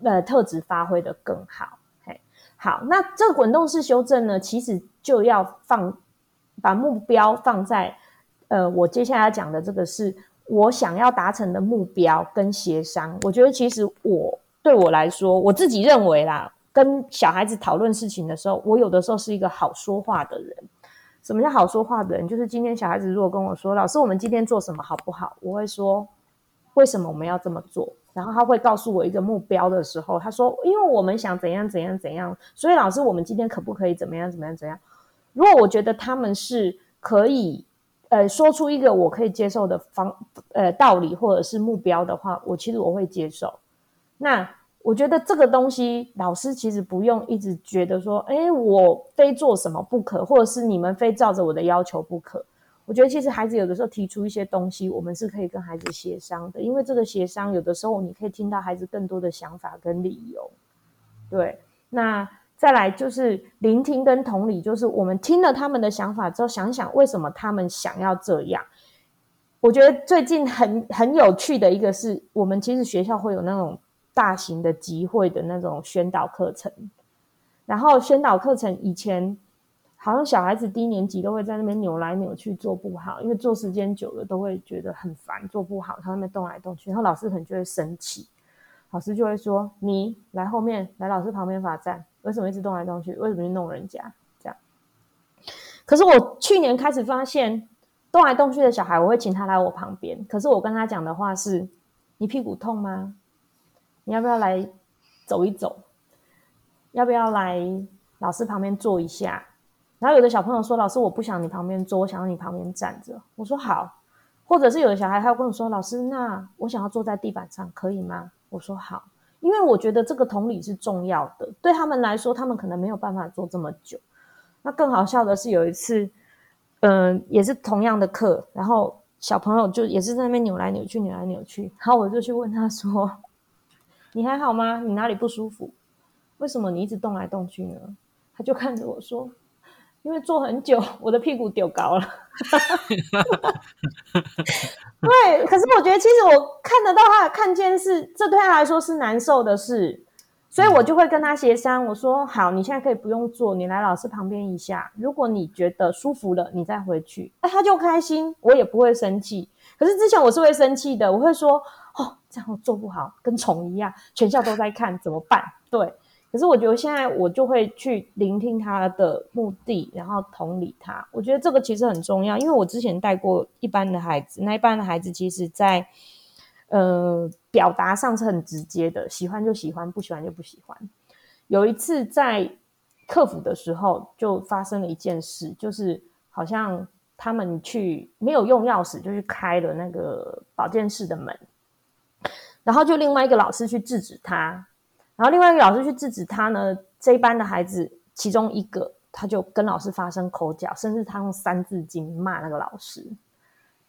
呃特质发挥的更好。嘿，好，那这个滚动式修正呢，其实就要放把目标放在呃我接下来要讲的这个是我想要达成的目标跟协商。我觉得其实我对我来说，我自己认为啦。跟小孩子讨论事情的时候，我有的时候是一个好说话的人。什么叫好说话的人？就是今天小孩子如果跟我说：“老师，我们今天做什么好不好？”我会说：“为什么我们要这么做？”然后他会告诉我一个目标的时候，他说：“因为我们想怎样怎样怎样，所以老师，我们今天可不可以怎么样怎么样怎样？”如果我觉得他们是可以，呃，说出一个我可以接受的方，呃，道理或者是目标的话，我其实我会接受。那。我觉得这个东西，老师其实不用一直觉得说，哎，我非做什么不可，或者是你们非照着我的要求不可。我觉得其实孩子有的时候提出一些东西，我们是可以跟孩子协商的，因为这个协商有的时候你可以听到孩子更多的想法跟理由。对，那再来就是聆听跟同理，就是我们听了他们的想法之后，想想为什么他们想要这样。我觉得最近很很有趣的一个是，我们其实学校会有那种。大型的集会的那种宣导课程，然后宣导课程以前好像小孩子低年级都会在那边扭来扭去做不好，因为做时间久了都会觉得很烦，做不好他那边动来动去，然后老师可能就会生气，老师就会说：“你来后面，来老师旁边罚站，为什么一直动来动去？为什么去弄人家？”这样。可是我去年开始发现，动来动去的小孩，我会请他来我旁边，可是我跟他讲的话是：“你屁股痛吗？”你要不要来走一走？要不要来老师旁边坐一下？然后有的小朋友说：“老师，我不想你旁边坐，我想要你旁边站着。”我说：“好。”或者是有的小孩他跟我说：“老师，那我想要坐在地板上，可以吗？”我说：“好。”因为我觉得这个同理是重要的，对他们来说，他们可能没有办法坐这么久。那更好笑的是有一次，嗯、也是同样的课，然后小朋友就也是在那边扭来扭去，扭来扭去，然后我就去问他说：“你还好吗？你哪里不舒服？为什么你一直动来动去呢？”他就看着我说：“因为坐很久，我的屁股丢高了。<laughs> ”对，可是我觉得其实我看得到他看见是，这对他来说是难受的事，所以我就会跟他协商，我说好，你现在可以不用坐，你来老师旁边一下，如果你觉得舒服了，你再回去，哎，他就开心，我也不会生气。可是之前我是会生气的，我会说哦，这样我做不好，跟虫一样，全校都在看，怎么办？对。可是我觉得现在我就会去聆听他的目的，然后同理他。我觉得这个其实很重要，因为我之前带过一般的孩子，那一般的孩子其实在呃表达上是很直接的，喜欢就喜欢，不喜欢就不喜欢。有一次在客服的时候，就发生了一件事，就是好像他们去没有用钥匙，就去开了那个保健室的门，然后就另外一个老师去制止他。然后另外一个老师去制止他呢，这一班的孩子其中一个他就跟老师发生口角，甚至他用三字经骂那个老师。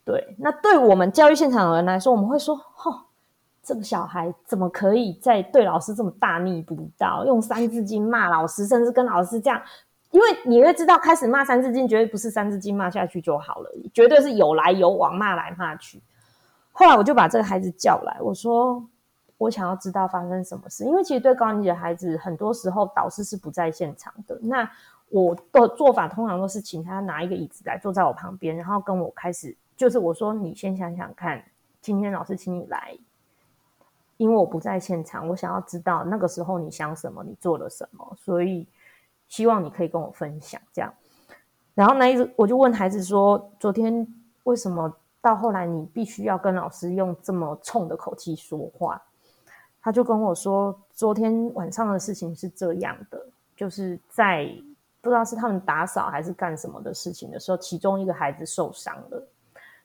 对，那对我们教育现场的人来说，我们会说：“哦，这个小孩怎么可以在对老师这么大逆不道，用三字经骂老师，甚至跟老师这样？因为你会知道，开始骂三字经绝对不是三字经骂下去就好了，绝对是有来有往，骂来骂去。后来我就把这个孩子叫来，我说。我想要知道发生什么事，因为其实对高年级的孩子，很多时候导师是不在现场的。那我的做法通常都是请他拿一个椅子来坐在我旁边，然后跟我开始，就是我说你先想想看，今天老师请你来，因为我不在现场，我想要知道那个时候你想什么，你做了什么，所以希望你可以跟我分享这样。然后那一直我就问孩子说，昨天为什么到后来你必须要跟老师用这么冲的口气说话？他就跟我说，昨天晚上的事情是这样的，就是在不知道是他们打扫还是干什么的事情的时候，其中一个孩子受伤了，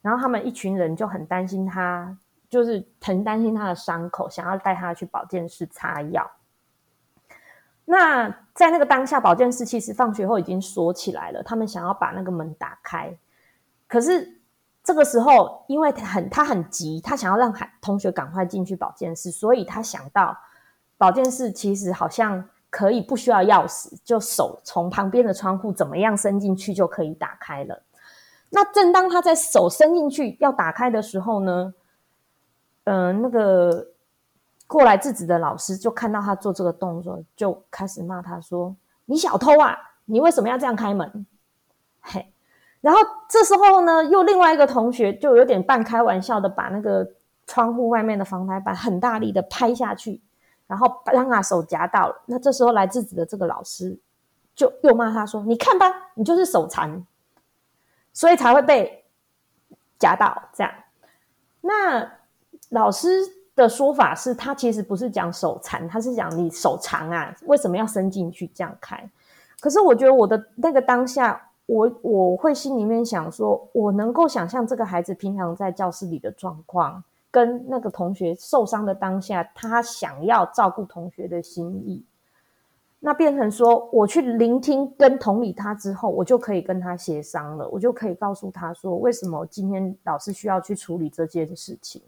然后他们一群人就很担心他，就是很担心他的伤口，想要带他去保健室擦药。那在那个当下，保健室其实放学后已经锁起来了，他们想要把那个门打开，可是。这个时候，因为他很他很急，他想要让孩同学赶快进去保健室，所以他想到保健室其实好像可以不需要钥匙，就手从旁边的窗户怎么样伸进去就可以打开了。那正当他在手伸进去要打开的时候呢，嗯，那个过来制止的老师就看到他做这个动作，就开始骂他说：“你小偷啊！你为什么要这样开门？”嘿。然后这时候呢，又另外一个同学就有点半开玩笑的把那个窗户外面的防台板很大力的拍下去，然后让他手夹到了。那这时候来制止的这个老师就又骂他说：“你看吧，你就是手残，所以才会被夹到这样。”那老师的说法是他其实不是讲手残，他是讲你手长啊，为什么要伸进去这样开？可是我觉得我的那个当下。我我会心里面想说，我能够想象这个孩子平常在教室里的状况，跟那个同学受伤的当下，他想要照顾同学的心意，那变成说，我去聆听跟同理他之后，我就可以跟他协商了，我就可以告诉他说，为什么今天老师需要去处理这件事情，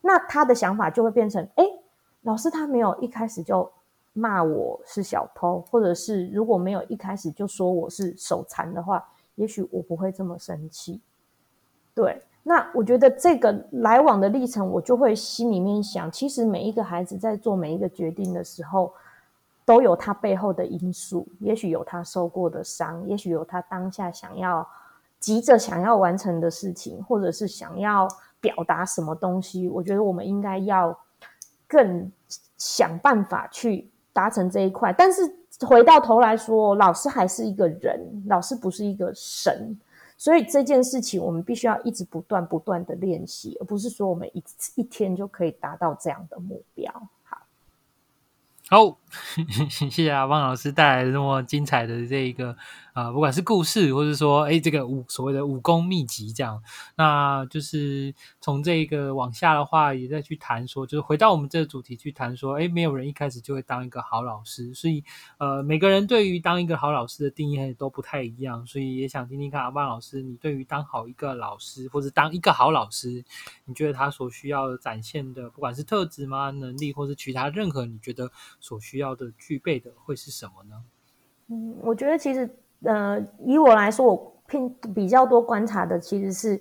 那他的想法就会变成，哎，老师他没有一开始就。骂我是小偷，或者是如果没有一开始就说我是手残的话，也许我不会这么生气。对，那我觉得这个来往的历程，我就会心里面想，其实每一个孩子在做每一个决定的时候，都有他背后的因素，也许有他受过的伤，也许有他当下想要急着想要完成的事情，或者是想要表达什么东西。我觉得我们应该要更想办法去。达成这一块，但是回到头来说，老师还是一个人，老师不是一个神，所以这件事情我们必须要一直不断不断的练习，而不是说我们一一天就可以达到这样的目标。好，好，谢谢阿邦老师带来这么精彩的这一个啊、不管是故事，或者说哎这个武所谓的武功秘籍这样，那就是从这个往下的话，也再去谈说，就是回到我们这个主题去谈说，哎，没有人一开始就会当一个好老师，所以呃每个人对于当一个好老师的定义都不太一样，所以也想听听看阿邦老师，你对于当好一个老师，或者当一个好老师，你觉得他所需要展现的，不管是特质吗、能力，或是其他任何你觉得所需要要的具备的，会是什么呢？嗯，我觉得其实呃，以我来说，我偏比较多观察的其实是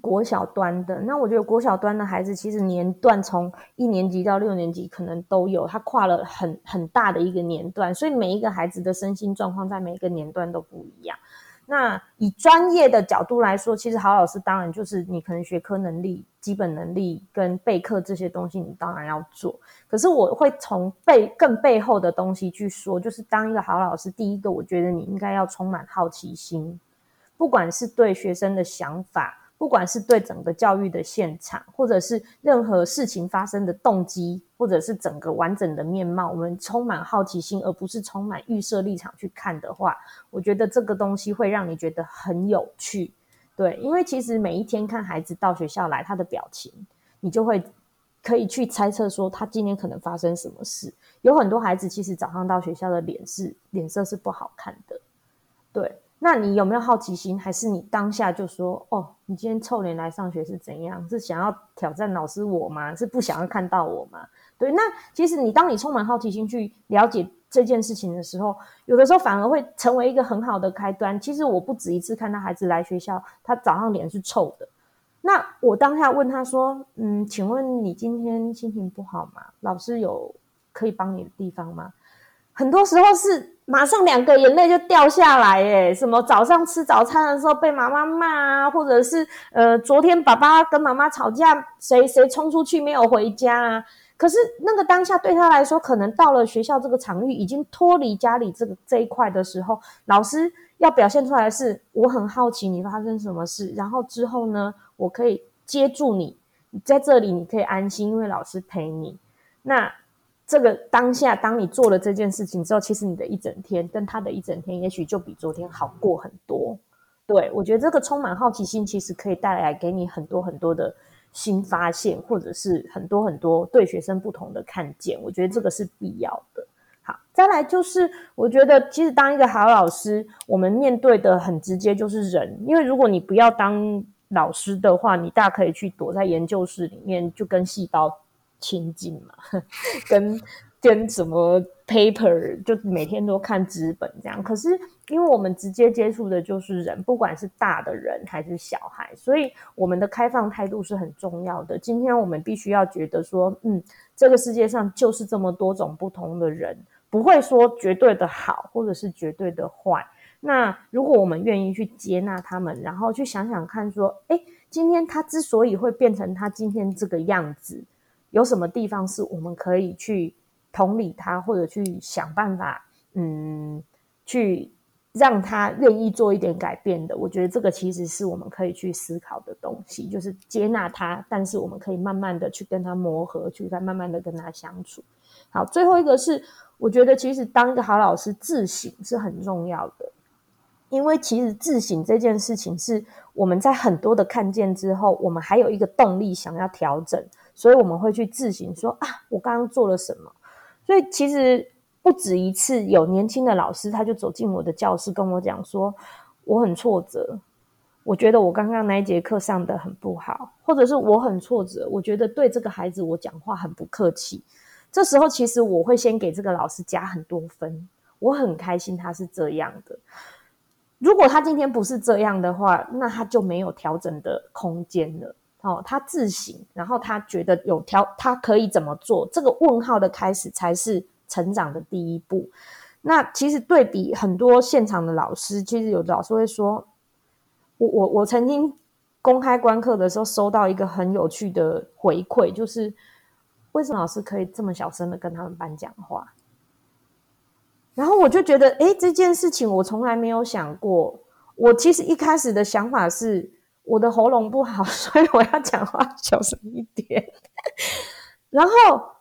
国小端的。那我觉得国小端的孩子，其实年段从一年级到六年级可能都有，他跨了很很大的一个年段，所以每一个孩子的身心状况在每一个年段都不一样。那以专业的角度来说，其实好老师当然就是你可能学科能力、基本能力跟备课这些东西，你当然要做。可是我会从背更背后的东西去说，就是当一个好老师，第一个我觉得你应该要充满好奇心，不管是对学生的想法。不管是对整个教育的现场，或者是任何事情发生的动机，或者是整个完整的面貌，我们充满好奇心，而不是充满预设立场去看的话，我觉得这个东西会让你觉得很有趣。对，因为其实每一天看孩子到学校来，他的表情，你就会可以去猜测说他今天可能发生什么事。有很多孩子其实早上到学校的脸是脸色是不好看的，对。那你有没有好奇心？还是你当下就说：“哦，你今天臭脸来上学是怎样？是想要挑战老师我吗？是不想要看到我吗？”对，那其实你当你充满好奇心去了解这件事情的时候，有的时候反而会成为一个很好的开端。其实我不止一次看到孩子来学校，他早上脸是臭的。那我当下问他说：“嗯，请问你今天心情不好吗？老师有可以帮你的地方吗？”很多时候是马上两个眼泪就掉下来，哎，什么早上吃早餐的时候被妈妈骂啊，或者是呃昨天爸爸跟妈妈吵架，谁谁冲出去没有回家啊？可是那个当下对他来说，可能到了学校这个场域，已经脱离家里这个这一块的时候，老师要表现出来的是我很好奇你发生什么事，然后之后呢，我可以接住你，你在这里你可以安心，因为老师陪你。那。这个当下，当你做了这件事情之后，其实你的一整天跟他的一整天，也许就比昨天好过很多。对我觉得这个充满好奇心，其实可以带来给你很多很多的新发现，或者是很多很多对学生不同的看见。我觉得这个是必要的。好，再来就是，我觉得其实当一个好老师，我们面对的很直接就是人，因为如果你不要当老师的话，你大可以去躲在研究室里面，就跟细胞。亲近嘛，<laughs> 跟跟什么 paper 就每天都看纸本这样。可是因为我们直接接触的就是人，不管是大的人还是小孩，所以我们的开放态度是很重要的。今天我们必须要觉得说，嗯，这个世界上就是这么多种不同的人，不会说绝对的好或者是绝对的坏。那如果我们愿意去接纳他们，然后去想想看，说，哎，今天他之所以会变成他今天这个样子。有什么地方是我们可以去同理他，或者去想办法，嗯，去让他愿意做一点改变的？我觉得这个其实是我们可以去思考的东西，就是接纳他，但是我们可以慢慢的去跟他磨合，去再慢慢的跟他相处。好，最后一个是，我觉得其实当一个好老师，自省是很重要的，因为其实自省这件事情是我们在很多的看见之后，我们还有一个动力想要调整。所以我们会去自省，说啊，我刚刚做了什么？所以其实不止一次，有年轻的老师他就走进我的教室，跟我讲说，我很挫折，我觉得我刚刚那一节课上的很不好，或者是我很挫折，我觉得对这个孩子我讲话很不客气。这时候其实我会先给这个老师加很多分，我很开心他是这样的。如果他今天不是这样的话，那他就没有调整的空间了。哦，他自省，然后他觉得有条，他可以怎么做？这个问号的开始才是成长的第一步。那其实对比很多现场的老师，其实有的老师会说，我我我曾经公开观课的时候，收到一个很有趣的回馈，就是为什么老师可以这么小声的跟他们班讲话？然后我就觉得，哎，这件事情我从来没有想过。我其实一开始的想法是。我的喉咙不好，<laughs> 所以我要讲话小声一点。然后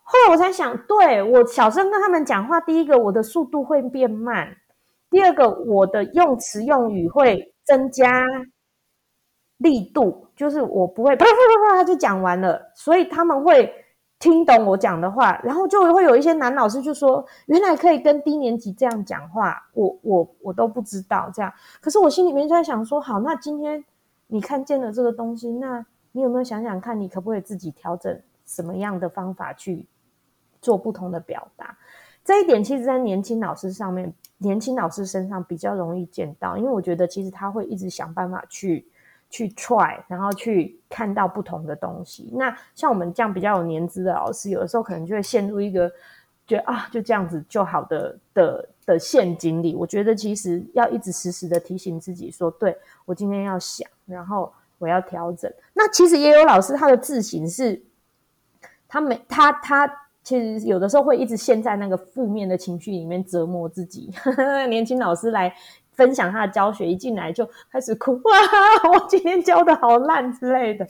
后来我才想，对我小声跟他们讲话，第一个我的速度会变慢，第二个我的用词用语会增加力度，就是我不会啪啪啪啪就讲完了，所以他们会听懂我讲的话，然后就会有一些男老师就说，原来可以跟低年级这样讲话，我我我都不知道这样，可是我心里面就在想说，好，那今天你看见了这个东西，那你有没有想想看，你可不可以自己调整什么样的方法去？做不同的表达，这一点其实，在年轻老师上面，年轻老师身上比较容易见到，因为我觉得其实他会一直想办法去去 try，然后去看到不同的东西。那像我们这样比较有年资的老师，有的时候可能就会陷入一个觉得啊，就这样子就好的的的陷阱里。我觉得其实要一直时时的提醒自己说，对我今天要想，然后我要调整。那其实也有老师他的自省是，他没他他。其实有的时候会一直陷在那个负面的情绪里面折磨自己。<laughs> 年轻老师来分享他的教学，一进来就开始哭，<laughs> 哇，我今天教的好烂之类的。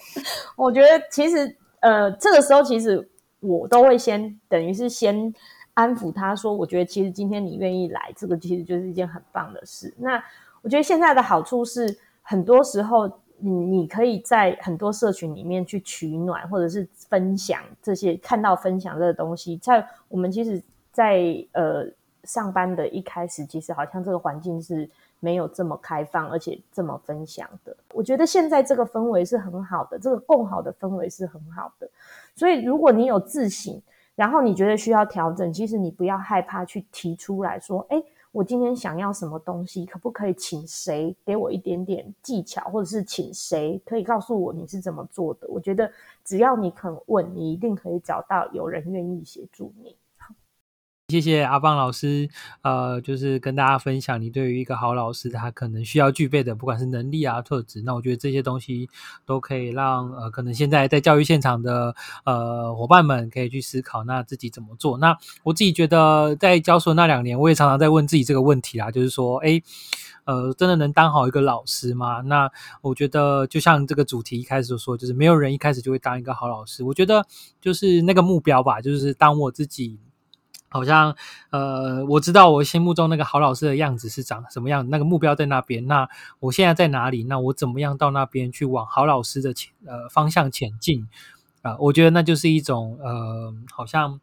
我觉得其实呃，这个时候其实我都会先等于是先安抚他说，我觉得其实今天你愿意来，这个其实就是一件很棒的事。那我觉得现在的好处是，很多时候。你你可以在很多社群里面去取暖，或者是分享这些看到分享这个东西。在我们其实，在呃上班的一开始，其实好像这个环境是没有这么开放，而且这么分享的。我觉得现在这个氛围是很好的，这个共好的氛围是很好的。所以如果你有自省，然后你觉得需要调整，其实你不要害怕去提出来说，哎。我今天想要什么东西，可不可以请谁给我一点点技巧，或者是请谁可以告诉我你是怎么做的？我觉得只要你肯问，你一定可以找到有人愿意协助你。谢谢阿邦老师，呃，就是跟大家分享你对于一个好老师他可能需要具备的，不管是能力啊、特质，那我觉得这些东西都可以让呃，可能现在在教育现场的呃伙伴们可以去思考，那自己怎么做。那我自己觉得在教书那两年，我也常常在问自己这个问题啦，就是说，哎，呃，真的能当好一个老师吗？那我觉得就像这个主题一开始说，就是没有人一开始就会当一个好老师。我觉得就是那个目标吧，就是当我自己。好像呃，我知道我心目中那个好老师的样子是长什么样，那个目标在那边。那我现在在哪里？那我怎么样到那边去往好老师的前呃方向前进？啊，我觉得那就是一种呃，好像。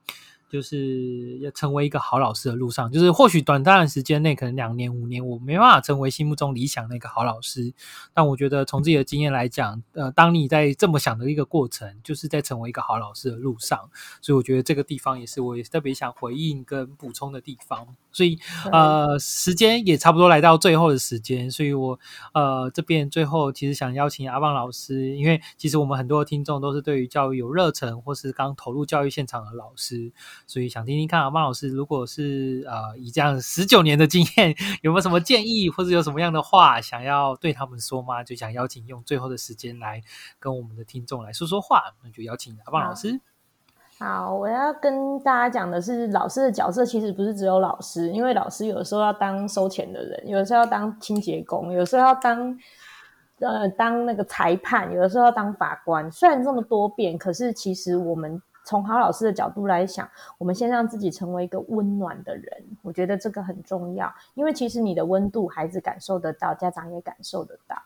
就是要成为一个好老师的路上，就是或许短暂的时间内，可能两年、五年，我没办法成为心目中理想那个好老师。但我觉得从自己的经验来讲，呃，当你在这么想的一个过程，就是在成为一个好老师的路上。所以我觉得这个地方也是我也特别想回应跟补充的地方。所以呃，时间也差不多来到最后的时间，所以我呃这边最后其实想邀请阿旺老师，因为其实我们很多听众都是对于教育有热忱，或是刚投入教育现场的老师。所以想听听看阿旺老师，如果是呃以这样十九年的经验，有没有什么建议，或者有什么样的话想要对他们说吗？就想邀请用最后的时间来跟我们的听众来说说话，那就邀请阿旺老师。好，我要跟大家讲的是，老师的角色其实不是只有老师，因为老师有的时候要当收钱的人，有的时候要当清洁工，有的时候要当呃当那个裁判，有的时候要当法官。虽然这么多变，可是其实我们。从好老师的角度来想，我们先让自己成为一个温暖的人，我觉得这个很重要。因为其实你的温度，孩子感受得到，家长也感受得到。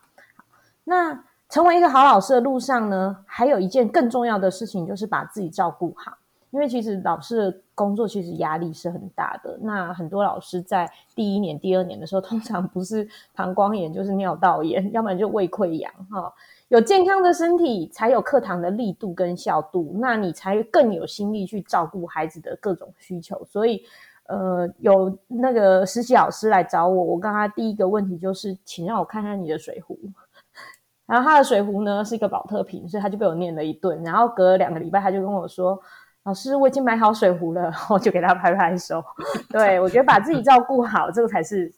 那成为一个好老师的路上呢，还有一件更重要的事情，就是把自己照顾好。因为其实老师的工作其实压力是很大的。那很多老师在第一年、第二年的时候，<laughs> 通常不是膀胱炎，就是尿道炎，要不然就胃溃疡，哈。有健康的身体，才有课堂的力度跟效度，那你才更有心力去照顾孩子的各种需求。所以，呃，有那个实习老师来找我，我跟他第一个问题就是，请让我看看你的水壶。然后他的水壶呢是一个保特瓶，所以他就被我念了一顿。然后隔了两个礼拜，他就跟我说：“老师，我已经买好水壶了。<laughs> ”我就给他拍拍手。对我觉得把自己照顾好，这个才是。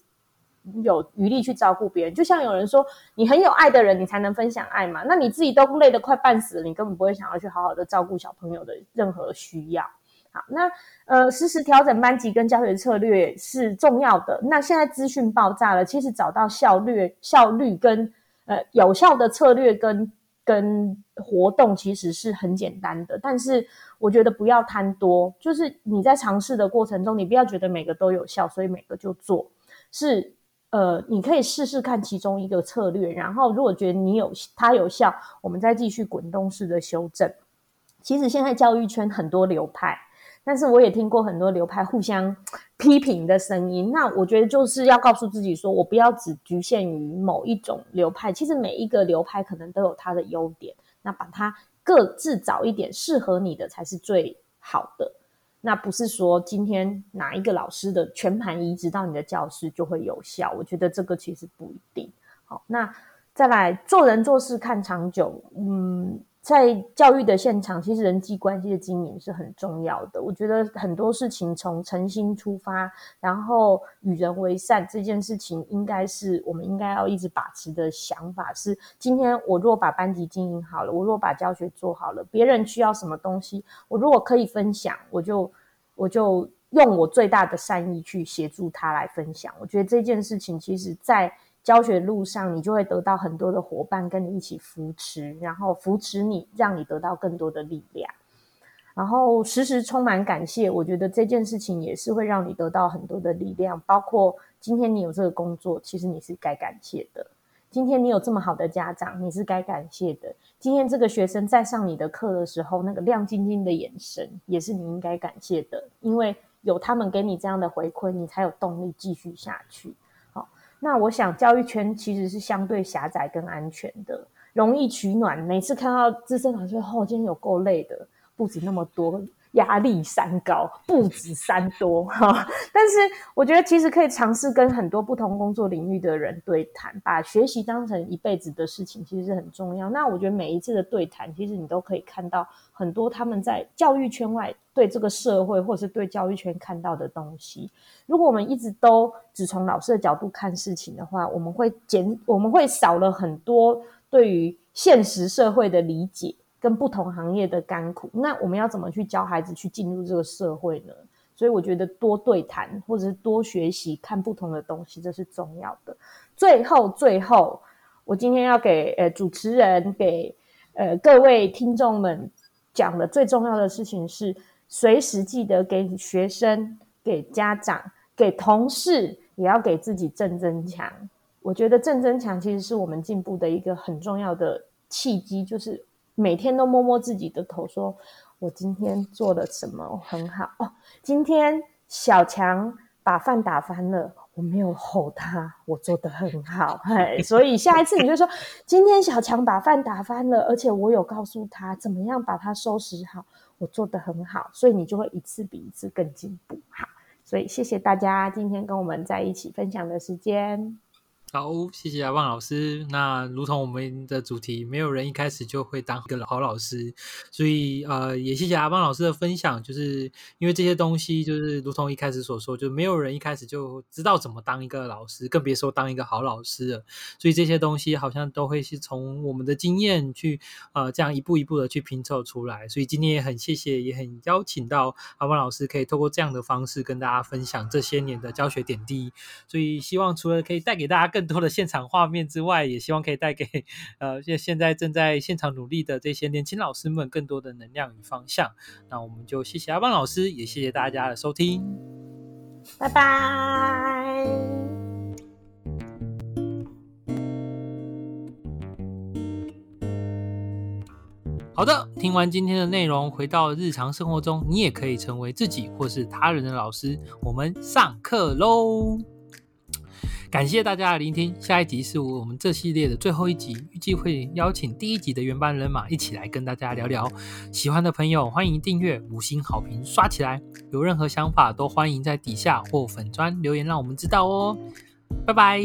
有余力去照顾别人，就像有人说，你很有爱的人，你才能分享爱嘛。那你自己都累得快半死了，你根本不会想要去好好的照顾小朋友的任何需要。好，那呃，实时调整班级跟教学策略是重要的。那现在资讯爆炸了，其实找到效率、效率跟呃有效的策略跟跟活动其实是很简单的，但是我觉得不要贪多，就是你在尝试的过程中，你不要觉得每个都有效，所以每个就做，是呃，你可以试试看其中一个策略，然后如果觉得你有它有效，我们再继续滚动式的修正。其实现在教育圈很多流派。但是我也听过很多流派互相 <tsk> 批评的声音，那我觉得就是要告诉自己说，我不要只局限于某一种流派，其实每一个流派可能都有它的优点，那把它各自找一点适合你的才是最好的。那不是说今天哪一个老师的全盘移植到你的教室就会有效，我觉得这个其实不一定。好，那再来做人做事看长久，嗯。在教育的现场，其实人际关系的经营是很重要的。我觉得很多事情从诚心出发，然后与人为善这件事情，应该是我们应该要一直把持的想法。是今天我如果把班级经营好了，我如果把教学做好了，别人需要什么东西，我如果可以分享，我就我就用我最大的善意去协助他来分享。我觉得这件事情，其实在。教学路上，你就会得到很多的伙伴跟你一起扶持，然后扶持你，让你得到更多的力量。然后时时充满感谢，我觉得这件事情也是会让你得到很多的力量。包括今天你有这个工作，其实你是该感谢的；今天你有这么好的家长，你是该感谢的；今天这个学生在上你的课的时候，那个亮晶晶的眼神，也是你应该感谢的。因为有他们给你这样的回馈，你才有动力继续下去。那我想，教育圈其实是相对狭窄跟安全的，容易取暖。每次看到资深老师，哦，今天有够累的，不止那么多。压力山高，不止山多哈。但是我觉得其实可以尝试跟很多不同工作领域的人对谈，把学习当成一辈子的事情，其实是很重要。那我觉得每一次的对谈，其实你都可以看到很多他们在教育圈外对这个社会或是对教育圈看到的东西。如果我们一直都只从老师的角度看事情的话，我们会减，我们会少了很多对于现实社会的理解。跟不同行业的甘苦，那我们要怎么去教孩子去进入这个社会呢？所以我觉得多对谈，或者是多学习，看不同的东西，这是重要的。最后，最后，我今天要给呃主持人，给呃各位听众们讲的最重要的事情是，随时记得给学生、给家长、给同事，也要给自己正增强。我觉得正增强其实是我们进步的一个很重要的契机，就是。每天都摸摸自己的头，说我今天做了什么很好哦。今天小强把饭打翻了，我没有吼他，我做的很好。嘿，<laughs> <laughs> 所以下一次你就说，今天小强把饭打翻了，而且我有告诉他怎么样把它收拾好，我做的很好，所以你就会一次比一次更进步。好，所以谢谢大家今天跟我们在一起分享的时间。好，谢谢阿旺老师。那如同我们的主题，没有人一开始就会当一个好老师，所以呃，也谢谢阿旺老师的分享。就是因为这些东西，就是如同一开始所说，就没有人一开始就知道怎么当一个老师，更别说当一个好老师了。所以这些东西好像都会是从我们的经验去呃，这样一步一步的去拼凑出来。所以今天也很谢谢，也很邀请到阿旺老师，可以透过这样的方式跟大家分享这些年的教学点滴。所以希望除了可以带给大家更更多的现场画面之外，也希望可以带给呃现现在正在现场努力的这些年轻老师们更多的能量与方向。那我们就谢谢阿邦老师，也谢谢大家的收听，拜拜。好的，听完今天的内容，回到日常生活中，你也可以成为自己或是他人的老师。我们上课喽！感谢大家的聆听，下一集是我们这系列的最后一集，预计会邀请第一集的原班人马一起来跟大家聊聊。喜欢的朋友欢迎订阅，五星好评刷起来。有任何想法都欢迎在底下或粉砖留言，让我们知道哦。拜拜。